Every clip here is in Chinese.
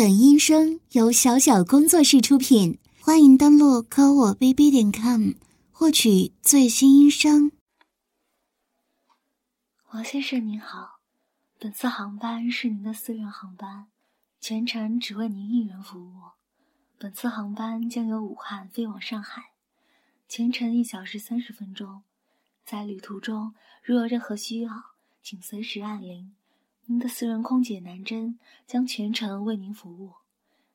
本音声由小小工作室出品，欢迎登录科我 bb 点 com 获取最新音声。王先生您好，本次航班是您的私人航班，全程只为您一人服务。本次航班将由武汉飞往上海，全程一小时三十分钟。在旅途中，如有任何需要，请随时按铃。您的私人空姐南针将全程为您服务。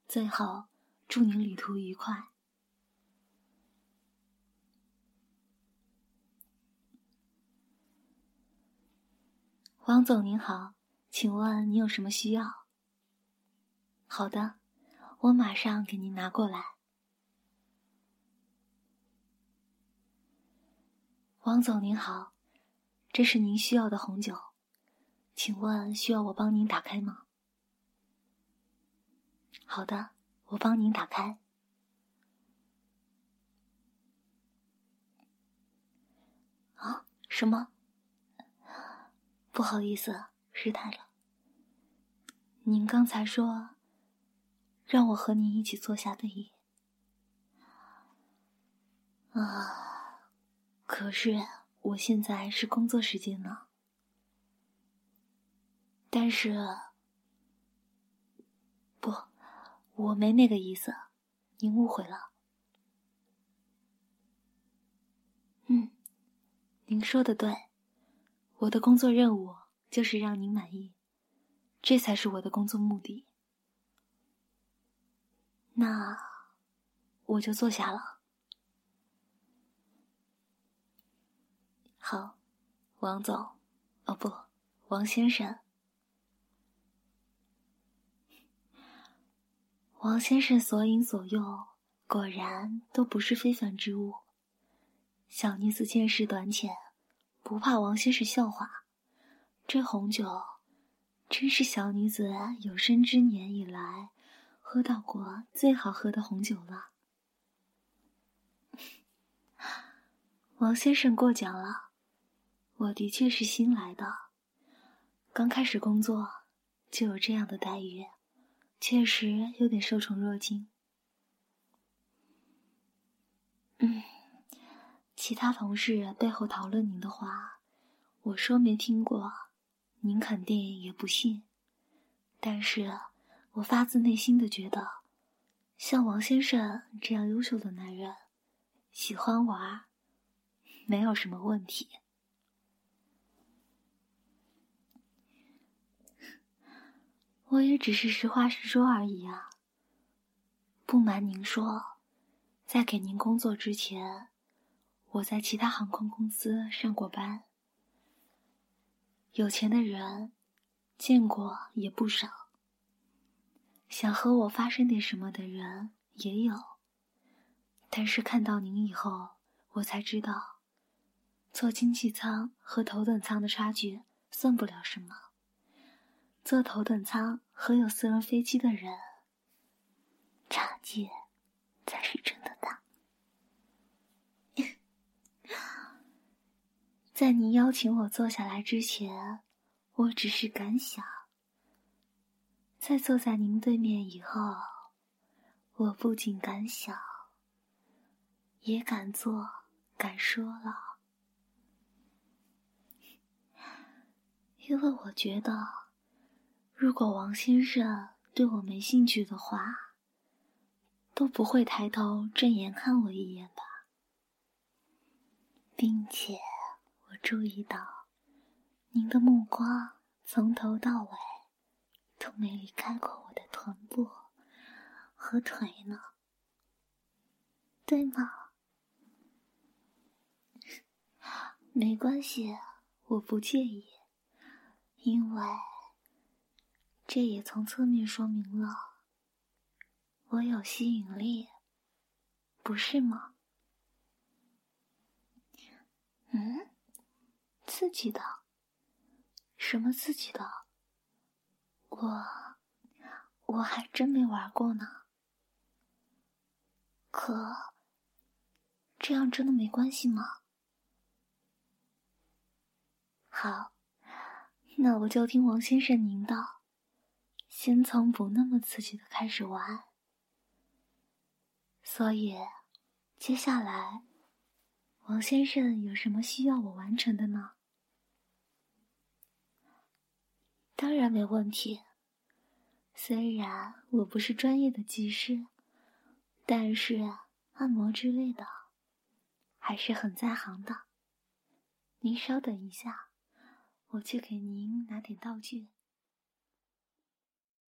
最后，祝您旅途愉快。王总您好，请问您有什么需要？好的，我马上给您拿过来。王总您好，这是您需要的红酒。请问需要我帮您打开吗？好的，我帮您打开。啊？什么？不好意思，失态了。您刚才说让我和您一起坐下对饮。啊，可是我现在是工作时间呢。但是，不，我没那个意思，您误会了。嗯，您说的对，我的工作任务就是让您满意，这才是我的工作目的。那我就坐下了。好，王总，哦不，王先生。王先生所饮所用，果然都不是非凡之物。小女子见识短浅，不怕王先生笑话。这红酒，真是小女子有生之年以来喝到过最好喝的红酒了。王先生过奖了，我的确是新来的，刚开始工作就有这样的待遇。确实有点受宠若惊。嗯，其他同事背后讨论您的话，我说没听过，您肯定也不信。但是我发自内心的觉得，像王先生这样优秀的男人，喜欢玩，没有什么问题。我也只是实话实说而已啊。不瞒您说，在给您工作之前，我在其他航空公司上过班。有钱的人见过也不少，想和我发生点什么的人也有。但是看到您以后，我才知道，坐经济舱和头等舱的差距算不了什么。坐头等舱和有私人飞机的人，差距才是真的大。在您邀请我坐下来之前，我只是敢想；在坐在您对面以后，我不仅敢想，也敢做，敢说了，因为我觉得。如果王先生对我没兴趣的话，都不会抬头正眼看我一眼吧。并且我注意到，您的目光从头到尾都没离开过我的臀部和腿呢，对吗？没关系，我不介意，因为。这也从侧面说明了，我有吸引力，不是吗？嗯，自己的，什么自己的？我，我还真没玩过呢。可，这样真的没关系吗？好，那我就听王先生您的。先从不那么刺激的开始玩。所以，接下来，王先生有什么需要我完成的呢？当然没问题。虽然我不是专业的技师，但是按摩之类的，还是很在行的。您稍等一下，我去给您拿点道具。